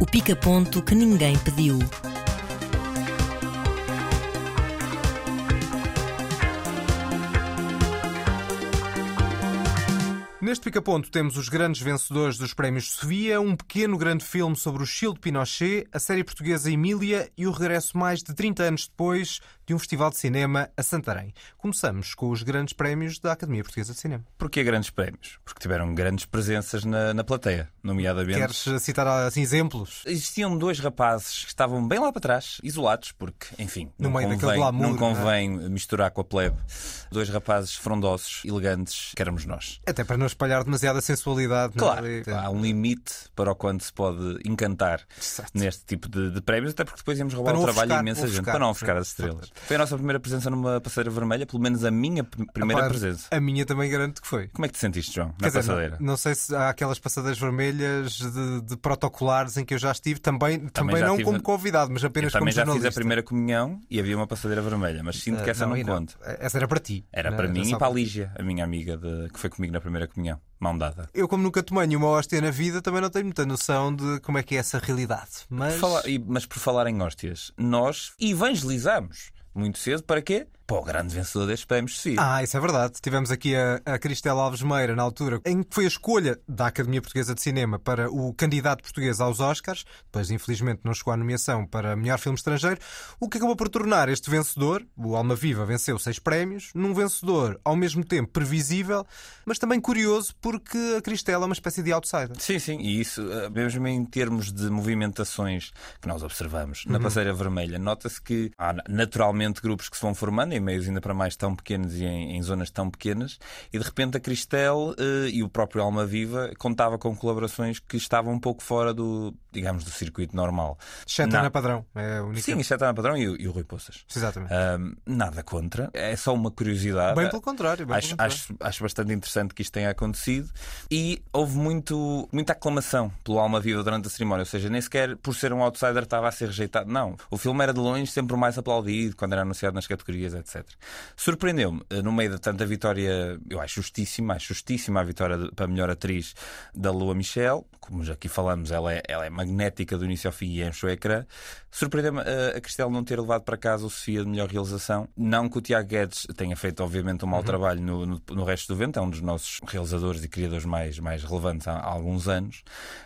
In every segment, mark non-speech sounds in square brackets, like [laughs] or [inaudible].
O pica-ponto que ninguém pediu. Neste pica-ponto temos os grandes vencedores dos prémios Sofia, um pequeno grande filme sobre o Chile de Pinochet, a série portuguesa Emília e o regresso mais de 30 anos depois de um festival de cinema a Santarém. Começamos com os grandes prémios da Academia Portuguesa de Cinema. Porquê grandes prémios? Porque tiveram grandes presenças na, na plateia, nomeadamente. Queres citar assim exemplos? Existiam dois rapazes que estavam bem lá para trás, isolados, porque, enfim, No não meio convém, glamour, não não é? convém misturar com a plebe. Dois rapazes frondosos, elegantes, que éramos nós. Até para não espalhar demasiada sensualidade. não Claro, é? há um limite para o quanto se pode encantar neste tipo de, de prémios, até porque depois íamos roubar o trabalho de ofuscar- imensa gente, ofuscar, para não ofuscar sim. as estrelas. Foi a nossa primeira presença numa passadeira vermelha, pelo menos a minha primeira presença. A minha também garanto que foi. Como é que te sentiste, João, na Quer dizer, passadeira? não, não sei se há aquelas passadeiras vermelhas de, de protocolares em que eu já estive, também, também, já não tive- como convidado, mas Eu apenas como também já fiz jornalista. a primeira comunhão e havia uma passadeira vermelha, mas sinto que Ah, essa não, e conta. Essa era para ti. Era Não para mim e para a Lígia, a minha amiga de- que foi comigo na primeira comunhão, mão dada. Eu, como nunca tomei nenhuma hóstia na vida, também não tenho muita noção de como é que é essa realidade. Mas. Por falar- mas por falar em hóstias, nós evangelizamos muito cedo para quê? Para o grande vencedor destes prémios Sofia. Ah, isso é verdade. Tivemos aqui a, a Cristela Alves Meira, na altura, em que foi a escolha da Academia Portuguesa de Cinema para o candidato português aos Oscars. Depois, infelizmente, não chegou à nomeação para melhor filme estrangeiro. O que acabou por tornar este vencedor, o Alma Viva, venceu seis prémios, num vencedor ao mesmo tempo previsível, mas também curioso, porque a Cristela é uma espécie de outsider. Sim, sim, e isso, eh, mesmo em termos de movimentações que nós observamos na passeira vermelha, nota-se que há naturalmente grupos que se vão formando em meios ainda para mais tão pequenos e em, em zonas tão pequenas, e de repente a Cristel eh, e o próprio Alma Viva contava com colaborações que estavam um pouco fora do, digamos, do circuito normal. Exceto Não. a Ana Padrão. É a única. Sim, é Ana Padrão e, o- e o Rui Poças. Exatamente. Nada contra, é só uma curiosidade. Bem pelo contrário. Bem Acho, pelo contrário. acho, acho bastante interessante que isto tenha acontecido e houve muito, muita aclamação pelo Alma Viva durante a cerimónia, ou seja, nem sequer por ser um outsider estava a ser rejeitado. Não, o filme era de longe sempre o mais aplaudido quando era anunciado nas categorias, etc. Surpreendeu-me, eh, no meio de tanta vitória, eu acho justíssima, acho justíssima a vitória de- para a melhor atriz da Lua Michel, como já aqui falamos, ela é, ela é magnética do início ao fim e enche o ecrã. Surpreendeu-me eh, a Cristel não ter levado para casa o Sofia de melhor realização. Não que o Tiago Guedes tenha feito, obviamente, um mau trabalho no, no, no resto do vento, é um dos nossos realizadores e criadores mais, mais relevantes há, há alguns anos.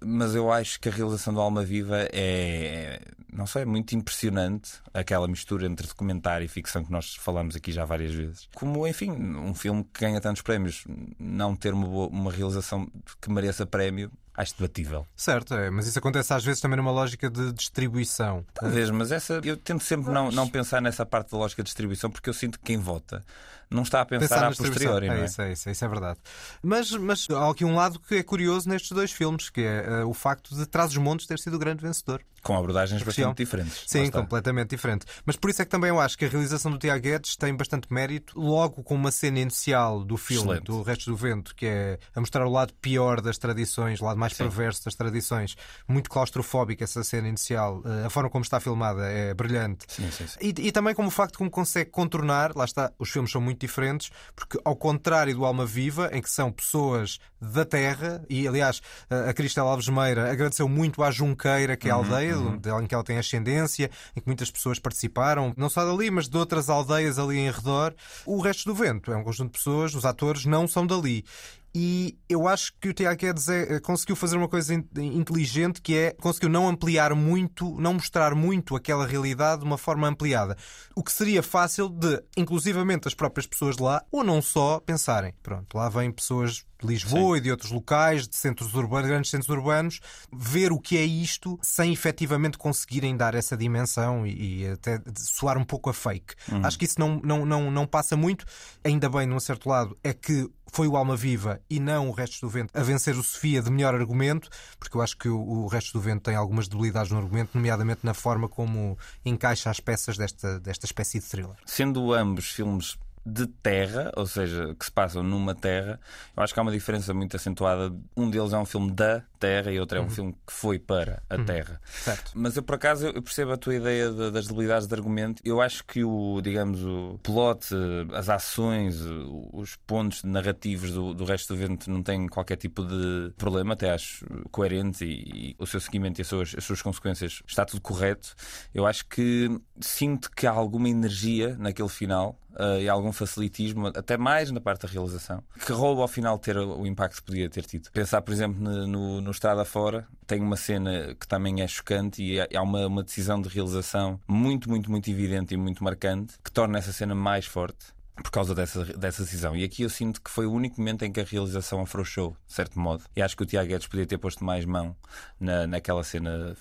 Mas eu acho que a realização do Alma Viva é, não sei, muito impressionante. Aquela mistura entre documentário e ficção que nós falamos aqui já várias vezes. Como, enfim, um filme que ganha tantos prémios, não ter uma, boa- uma realização que mereça prémio, acho debatível. Certo, é, mas isso acontece às vezes também numa lógica de distribuição. Talvez, mas essa eu tento sempre não, não pensar nessa parte da lógica de distribuição porque eu sinto que quem vota não está a pensar, na a posteriori, não é é? isso, é isso, isso é verdade. Mas, mas há aqui um lado que é curioso nestes dois filmes, que é eh, o facto de Traz os Montes ter sido o grande vencedor. Com abordagens bastante diferentes. Sim, completamente diferente. Mas por isso é que também eu acho que a realização do Tiago Guedes tem bastante mérito, logo com uma cena inicial do filme, Excelente. do Resto do Vento, que é a mostrar o lado pior das tradições, o lado mais Sim. perverso das tradições, muito claustrofóbica essa cena inicial. Eh, A forma como está filmada é brilhante. Sim, sim, sim. E, e também como o facto como consegue contornar, lá está, os filmes são muito diferentes, porque ao contrário do Alma Viva, em que são pessoas da terra, e aliás a Cristela Alves Meira agradeceu muito à Junqueira, que é a aldeia onde ela- em que ela tem ascendência, em que muitas pessoas participaram, não só dali, mas de outras aldeias ali em redor. O resto do vento é um conjunto de pessoas, os atores não são dali. E eu acho que o Tiago Guedes é, conseguiu fazer uma coisa in- inteligente que é conseguiu não ampliar muito, não mostrar muito aquela realidade de uma forma ampliada. O que seria fácil de, inclusivamente, as próprias pessoas de lá, ou não só, pensarem: pronto, lá vêm pessoas de Lisboa e de outros locais, de centros urbanos, grandes centros urbanos, ver o que é isto sem efetivamente conseguirem dar essa dimensão e, e até soar um pouco a fake. Acho que isso não, não, não, não passa muito. Ainda bem, num certo lado, é que foi o Alma Viva e não o Restos do Vento a vencer o Sofia de melhor argumento, porque eu acho que o, o Restos do Vento tem algumas debilidades no argumento, nomeadamente na forma como encaixa as peças desta, desta espécie de thriller. Sendo ambos filmes de terra, ou seja, que se passam numa terra, eu acho que há uma diferença muito acentuada. Um deles é um filme da Terra e outro é um filme que foi para a Terra. Certo. Mas eu, por acaso, eu percebo a tua ideia de- das debilidades de argumento. Eu acho que o, digamos, o plot, as ações, os pontos narrativos do, do resto do vento não têm qualquer tipo de problema, até acho coerente e, e o seu seguimento e as suas, as suas consequências está tudo correto. Eu acho que sinto que há alguma energia naquele final. eh, e algum facilitismo, até mais na parte da realização, que rouba ao final ter o impacto que podia ter tido. Pensar, por exemplo, no, no Estrada Fora, tem uma cena que também é chocante e há uma, uma decisão de realização muito, muito, muito evidente e muito marcante que torna essa cena mais forte. Por causa dessa, dessa decisão. E aqui eu sinto que foi o único momento em que a realização afrouxou, de certo modo. E acho que o Tiago Guedes podia ter posto mais mão na, naquela cena,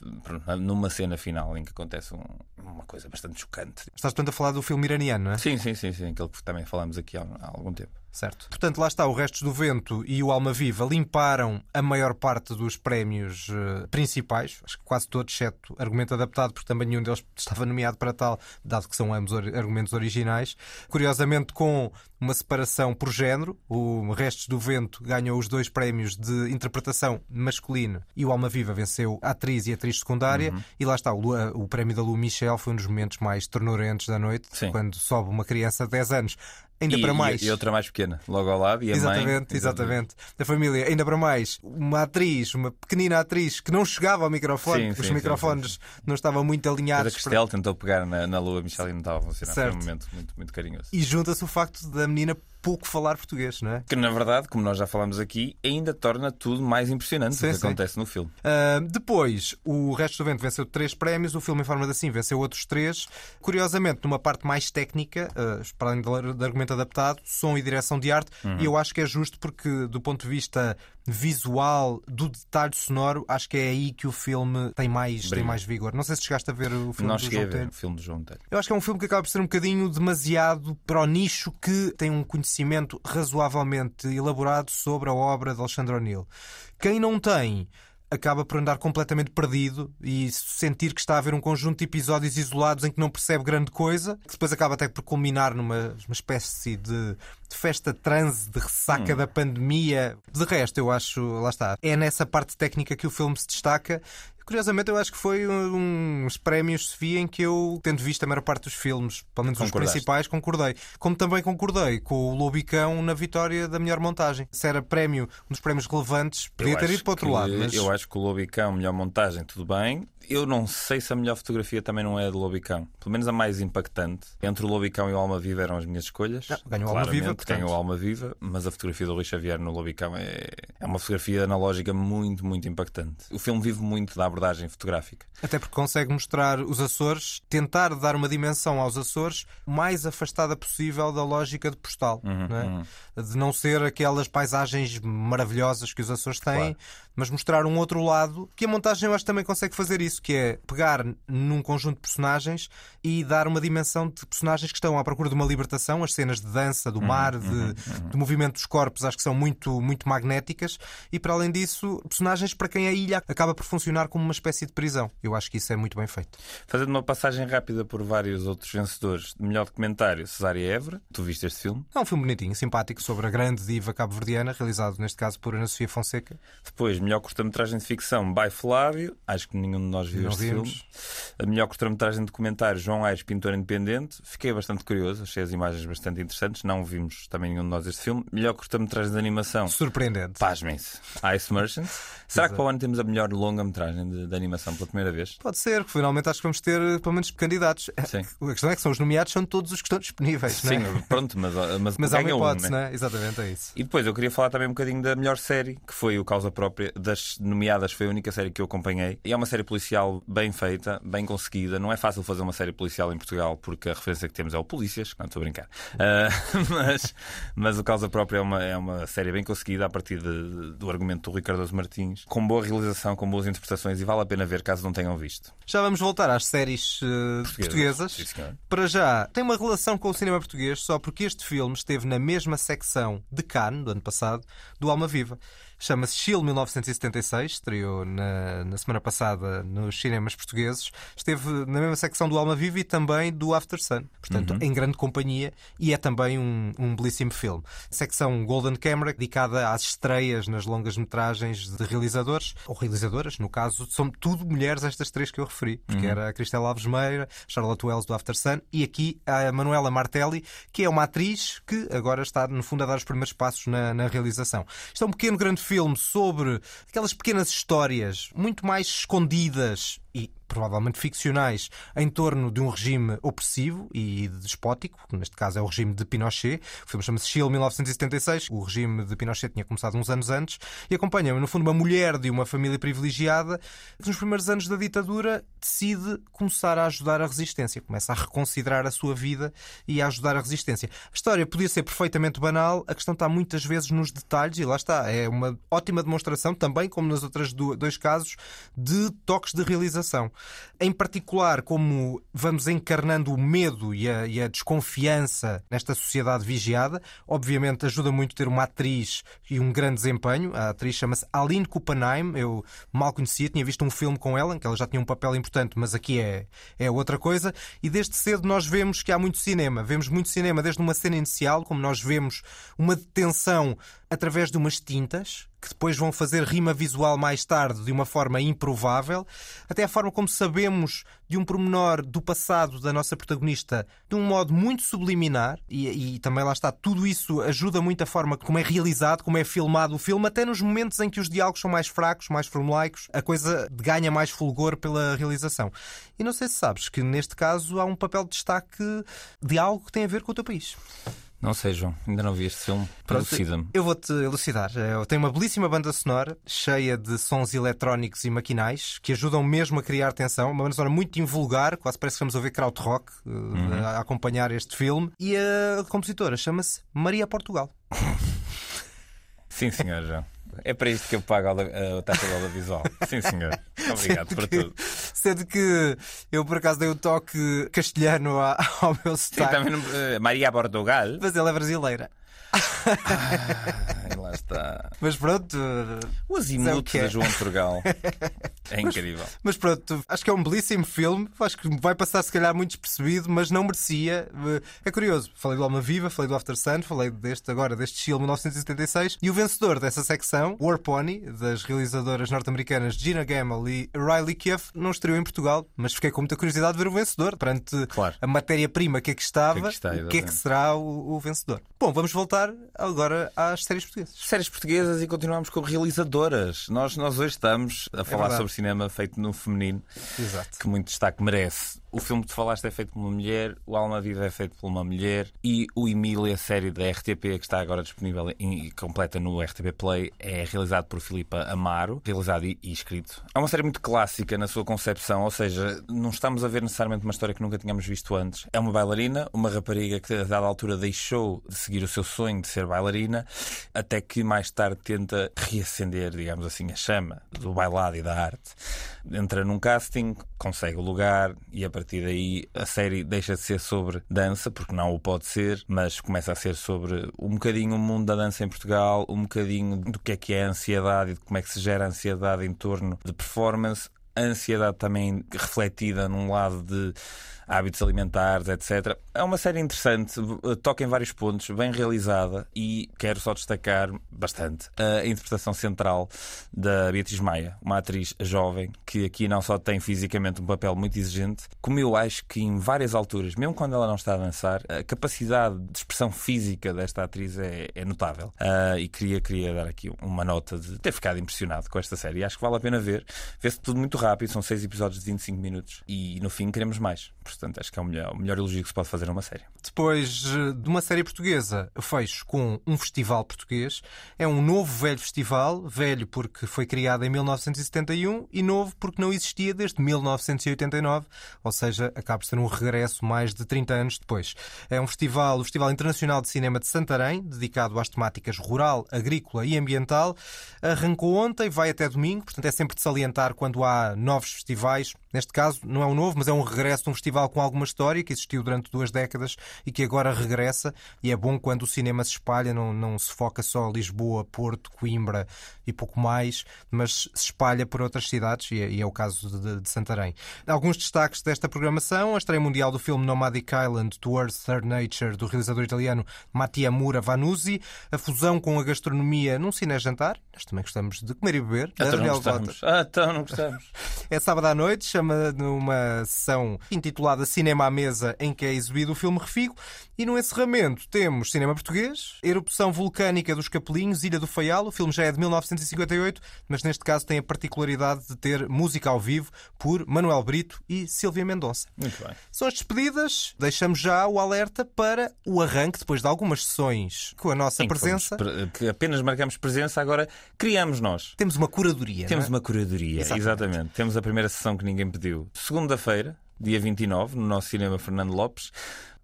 numa cena final em que acontece um- uma coisa bastante chocante. Estás, portanto, a falar do filme iraniano, não é? Sim, sim, sim, sim, aquele que também falamos aqui há, há algum tempo. Certo. Portanto, lá está, o Restos do Vento e o Alma Viva limparam a maior parte dos prémios eh, principais, acho que quase todos, exceto argumento adaptado, porque também nenhum deles [laughs] estava nomeado para tal, dado que são ambos argumentos originais. Curiosamente, com uma separação por género, o Restos do Vento ganhou os dois prémios de interpretação masculina e o Alma Viva venceu a atriz e a atriz secundária. E lá está, o, o prémio da Lu Michel foi um dos momentos mais ternurentos da noite, Sim. quando sobe uma criança de 10 anos. Ainda e, para mais. E, outra mais pequena, logo ao lado, e a Exatamente, mãe. exatamente. Da família, ainda para mais, uma atriz, uma pequenina atriz que não chegava ao microfone, Sim, porque os sim, sim, microfones não estavam muito Mas a alinhados. Cristel tentou pegar na, na lua, Michel e não estava a funcionar. Foi Certo. um momento muito, muito carinhoso. E junta-se o facto da menina pouco falar português, não é? Que na verdade, como nós já falamos aqui, ainda torna tudo mais impressionante Sim, o que sim. acontece no filme. Ah, depois, o Resto do Vento venceu três prémios, o filme em forma de assim venceu outros três. Curiosamente, numa parte mais técnica, ah, para além do argumento adaptado, som e direção de arte, e eu acho que é justo porque, do ponto de vista visual, do detalhe sonoro, acho que é aí que o filme tem mais, tem mais vigor. Não sei se chegaste a ver o filme Não do João Telho. o filme do João Telho. Eu acho que é um filme que acaba por ser um bocadinho demasiado para o nicho que tem um conhecimento razoavelmente elaborado sobre a obra de Alexandre O'Neill. Quem não tem acaba por andar completamente perdido e sentir que está a haver um conjunto de episódios isolados em que não percebe grande coisa, que depois acaba até por culminar numa uma espécie de, de festa transe, de ressaca da pandemia. De resto, eu acho, lá está, é nessa parte técnica que o filme se destaca. Curiosamente, eu acho que foi uns prémios Sofia em que eu, tendo visto a maior parte dos filmes, pelo menos os principais, concordei. Como também concordei com o Lobicão na vitória da melhor montagem. Se era prémio, um dos prémios relevantes, podia Eu ter ido para o outro que- lado. Mas... Eu acho que o Lobicão, melhor montagem, tudo bem. Eu não sei se a melhor fotografia também não é a do Lobicão. Pelo menos a mais impactante. Entre o Lobicão e o Alma Viva eram as minhas escolhas. Não, ganhou o Alma Viva, portanto. Ganhou o Alma Viva, mas a fotografia do Luís Xavier no Lobicão é, é uma fotografia analógica muito, muito impactante. O filme vive muito da abordagem fotográfica. Até porque consegue mostrar os Açores, tentar dar uma dimensão aos Açores mais afastada possível da lógica de postal. Uhum, não é? De não ser aquelas paisagens maravilhosas que os Açores têm, Claro. Mas mostrar um outro lado que a montagem eu acho também consegue fazer isso, que é pegar num conjunto de personagens e dar uma dimensão de personagens que estão à procura de uma libertação. As cenas de dança, Uhum, do mar, de, de movimento dos corpos, acho que são muito, muito magnéticas. E para além disso, personagens para quem a ilha acaba por funcionar como uma espécie de prisão. Eu acho que isso é muito bem feito. Fazendo uma passagem rápida por vários outros vencedores de melhor documentário, Cesária Évora. Tu viste este filme? É um filme bonitinho, simpático, sobre a grande diva cabo-verdiana, realizado neste caso por Ana Sofia Fonseca. Depois, melhor curta-metragem de ficção, by Flávio. Acho que nenhum de nós viu este filme. A melhor curta-metragem de documentário, João Aires, pintor independente. Fiquei bastante curioso, achei as imagens bastante interessantes. Não vimos também nenhum de nós este filme. Melhor curta-metragem de animação, Surpreendente. pasmem-se, Ice Merchant. Será que para o ano temos a melhor longa-metragem de, de animação pela primeira vez? Pode ser, que finalmente acho que vamos ter pelo menos candidatos. [laughs] Sim. A questão é que são os nomeados, são todos os que estão disponíveis. é? Sim, pronto, mas, mas, [laughs] Mas há uma ganha um, hipótese, né? é? Exatamente, é isso. E depois eu queria falar também um bocadinho da melhor série, que foi o Causa Própria. Das nomeadas, foi a única série que eu acompanhei. E é uma série policial bem feita, bem conseguida. Não é fácil fazer uma série policial em Portugal, porque a referência que temos é o Polícias. Não estou a brincar. Ah, [laughs] mas, mas o Causa Própria é uma, é uma série bem conseguida a partir de- do argumento do Ricardo Martins, com boa realização, com boas interpretações e vale a pena ver caso não tenham visto. Já vamos voltar às séries eh, portuguesas. Senhor. Para já, tem uma relação com o cinema português só porque este filme esteve na mesma secção de Cannes, do ano passado, do Alma Viva. Chama-se Chile 1976, estreou na, na semana passada no nos cinemas portugueses, esteve na mesma secção do Alma Viva e também do After Sun. Portanto, em grande companhia e é também um, um belíssimo filme. Secção Golden Camera, dedicada às estreias nas longas metragens de realizadores, ou realizadoras, no caso, são tudo mulheres estas três que eu referi, porque era a Cristela Alves Meira, Charlotte Wells do After Sun e aqui a Manuela Martelli, que é uma atriz que agora está, no fundo, a dar os primeiros passos na, na realização. Isto é um pequeno grande filme sobre aquelas pequenas histórias muito mais escondidas e provavelmente ficcionais em torno de um regime opressivo e despótico, que neste caso é o regime de Pinochet. O filme chama-se Chile 1976. O regime de Pinochet tinha começado uns anos antes e acompanha, no fundo, uma mulher de uma família privilegiada que nos primeiros anos da ditadura decide começar a ajudar a resistência, começa a reconsiderar a sua vida e a ajudar a resistência. A história podia ser perfeitamente banal, a questão está muitas vezes nos detalhes e lá está. É uma ótima demonstração, também como nos outros dois casos, de toques de realização. Em particular, como vamos encarnando o medo e a, e a, desconfiança nesta sociedade vigiada, obviamente ajuda muito ter uma atriz e um grande desempenho. A atriz chama-se Aline Kuppenheim, eu mal conhecia, tinha visto um filme com ela, em que ela já tinha um papel importante, mas aqui é, é outra coisa. E desde cedo nós vemos que há muito cinema. Vemos muito cinema desde uma cena inicial, como nós vemos uma detenção através de umas tintas, que depois vão fazer rima visual mais tarde de uma forma improvável, até a forma como sabemos de um pormenor do passado da nossa protagonista de um modo muito subliminar, e, e, também lá está, tudo isso ajuda muito a forma como é realizado, como é filmado o filme, até nos momentos em que os diálogos são mais fracos, mais formulaicos, a coisa ganha mais fulgor pela realização. E não sei se sabes que neste caso há um papel de destaque de algo que tem a ver com o teu país. Não sei, João, ainda não vi este filme. Elucida-me. Eu vou-te elucidar. Eu tenho uma belíssima banda sonora, cheia de sons eletrónicos e maquinais, que ajudam mesmo a criar tensão. Uma banda sonora muito invulgar, quase parece que estamos a ouvir krautrock uh, uhum. a acompanhar este filme. E a compositora chama-se Maria Portugal. [laughs] Sim, senhor, João. É para isto que eu pago a taxa de audiovisual. [laughs] Sim, senhor. Obrigado sendo por que, tudo. Sendo que eu, por acaso, dei o um toque castelhano ao meu sotaque. Sim, também, uh, Maria Portugal. Mas ela é brasileira. Ah, lá está. Mas pronto. O azimuth de João Portugal. [laughs] É incrível. Mas, mas, pronto, acho que é um belíssimo filme. Acho que vai passar, se calhar, muito despercebido, mas não merecia. É curioso. Falei do Alma Viva, falei do After Sun, falei deste agora, deste Chile 1976. E o vencedor dessa secção, War Pony, das realizadoras norte-americanas Gina Gamble e Riley Keough, não estreou em Portugal, mas fiquei com muita curiosidade de ver o vencedor perante claro. a matéria-prima que aqui estava. Que, é que está, o que é que será o, o vencedor? Bom, vamos voltar agora às séries portuguesas. Séries portuguesas e continuamos com realizadoras. Nós, nós hoje estamos a é falar é sobre cinema feito no feminino, Exato. que muito destaque merece. O filme que tu falaste é feito por uma mulher, o Alma Viva é feito por uma mulher e o Emília, série da RTP, que está agora disponível e completa no RTP Play, é realizado por Filipa Amaro, realizado e, e escrito. É uma série muito clássica na sua concepção, ou seja, não estamos a ver necessariamente uma história que nunca tínhamos visto antes. É uma bailarina, uma rapariga que a dada altura deixou de seguir o seu sonho de ser bailarina, até que mais tarde tenta reacender, digamos assim, a chama do bailado e da arte. Entra num casting, consegue o lugar e a partir daí a série deixa de ser sobre dança, porque não o pode ser, mas começa a ser sobre um bocadinho o mundo da dança em Portugal, um bocadinho do que é que é a ansiedade e de como é que se gera a ansiedade em torno de performance, a ansiedade também refletida num lado de hábitos alimentares, etc. É uma série interessante, toca em vários pontos, bem realizada e quero só destacar bastante a interpretação central da Beatriz Maia, uma atriz jovem que aqui não só tem fisicamente um papel muito exigente, como eu acho que em várias alturas, mesmo quando ela não está a dançar, a capacidade de expressão física desta atriz é, é notável. Uh, e queria, queria dar aqui uma nota de ter ficado impressionado com esta série. Acho que vale a pena ver. Vê-se tudo muito rápido, são seis episódios de 25 minutos e no fim queremos mais. Portanto, acho que é o melhor, o melhor elogio que se pode fazer a uma série. Depois eh, de uma série portuguesa, fecho com um festival português. É um novo velho festival, velho porque foi criado em 1971 e novo porque não existia desde 1989, ou seja, acaba por ser um regresso mais de 30 anos depois. É um festival, o Festival Internacional de Cinema de Santarém, dedicado às temáticas rural, agrícola e ambiental. Arrancou ontem, vai até domingo, portanto é sempre de salientar quando há novos festivais. Neste caso, não é um novo, mas é um regresso de um festival com alguma história que existiu durante duas décadas e que agora regressa. E é bom quando o cinema se espalha, não, não se foca só a Lisboa, Porto, Coimbra e pouco mais, mas se espalha por outras cidades, e é, e é o caso de, de, Santarém. Alguns destaques desta programação: a estreia mundial do filme Nomadic Island Towards Third Nature, do realizador italiano Mattia Mura Vanuzzi, a fusão com a gastronomia num cine-jantar. Nós também gostamos de comer e beber. Então não gostamos. Ah, então não gostamos. é sábado à noite, chama numa sessão intitulada Cinema à Mesa, em que é exibido o filme Refigo. E no encerramento temos cinema português, Erupção Vulcânica dos Capelinhos, Ilha do Faial. O filme já é de 1958, mas neste caso tem a particularidade de ter música ao vivo por Manuel Brito e Silvia Mendonça. Muito bem. São as despedidas. Deixamos já o alerta para o arranque, depois de algumas sessões com a nossa presença. Que, que apenas marcamos presença, agora criamos nós. Temos uma curadoria. Temos é? uma curadoria, exatamente. exatamente. Temos a primeira sessão que ninguém pediu. Segunda-feira, dia 29, no nosso cinema Fernando Lopes.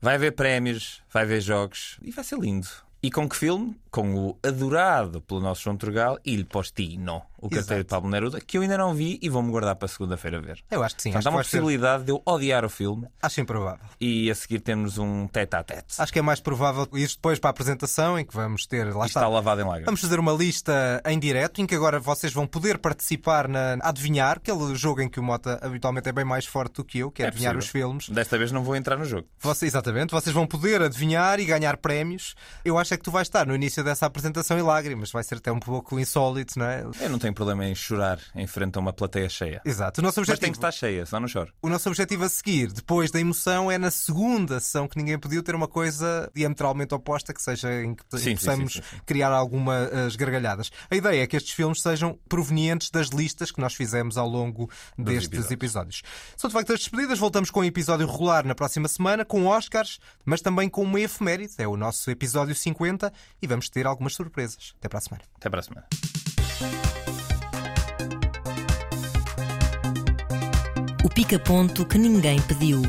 Vai haver prémios, vai haver jogos e vai ser lindo. E com que filme? Com o adorado pelo nosso João Turgal, Il Postino o carteiro de Pablo Neruda, que eu ainda não vi e vou-me guardar para segunda-feira ver. Eu acho que sim. Portanto, há uma possibilidade ser... de eu odiar o filme. Acho improvável. E a seguir temos um tete a tete. Acho que é mais provável ir depois para a apresentação, em que vamos ter. Lá está. está lavado em lágrimas. Vamos fazer uma lista em direto, em que agora vocês vão poder participar na Adivinhar, aquele jogo em que o Mota habitualmente é bem mais forte do que eu, que é, é adivinhar possível. os filmes. Desta vez não vou entrar no jogo. Você, exatamente. Vocês vão poder adivinhar e ganhar prémios. Eu acho é que tu vais estar no início dessa apresentação em lágrimas. Vai ser até um pouco insólito, não é? Eu não tenho problema em chorar chorar em frente a uma plateia cheia. Exato. O nosso objetivo... Mas tem que estar cheia, senão não choro. O nosso objetivo a seguir, depois da emoção, é na segunda sessão que ninguém pediu ter uma coisa diametralmente oposta, que seja em que sim, possamos sim, sim, criar algumas gargalhadas. A ideia é que estes filmes sejam provenientes das listas que nós fizemos ao longo Dos destes episódios. episódios. São de facto as despedidas. Voltamos com um episódio regular na próxima semana, com Oscars, mas também com uma efeméride. É o nosso episódio 50 e vamos ter algumas surpresas. Até para a semana. Até para a semana. O pica-ponto que ninguém pediu.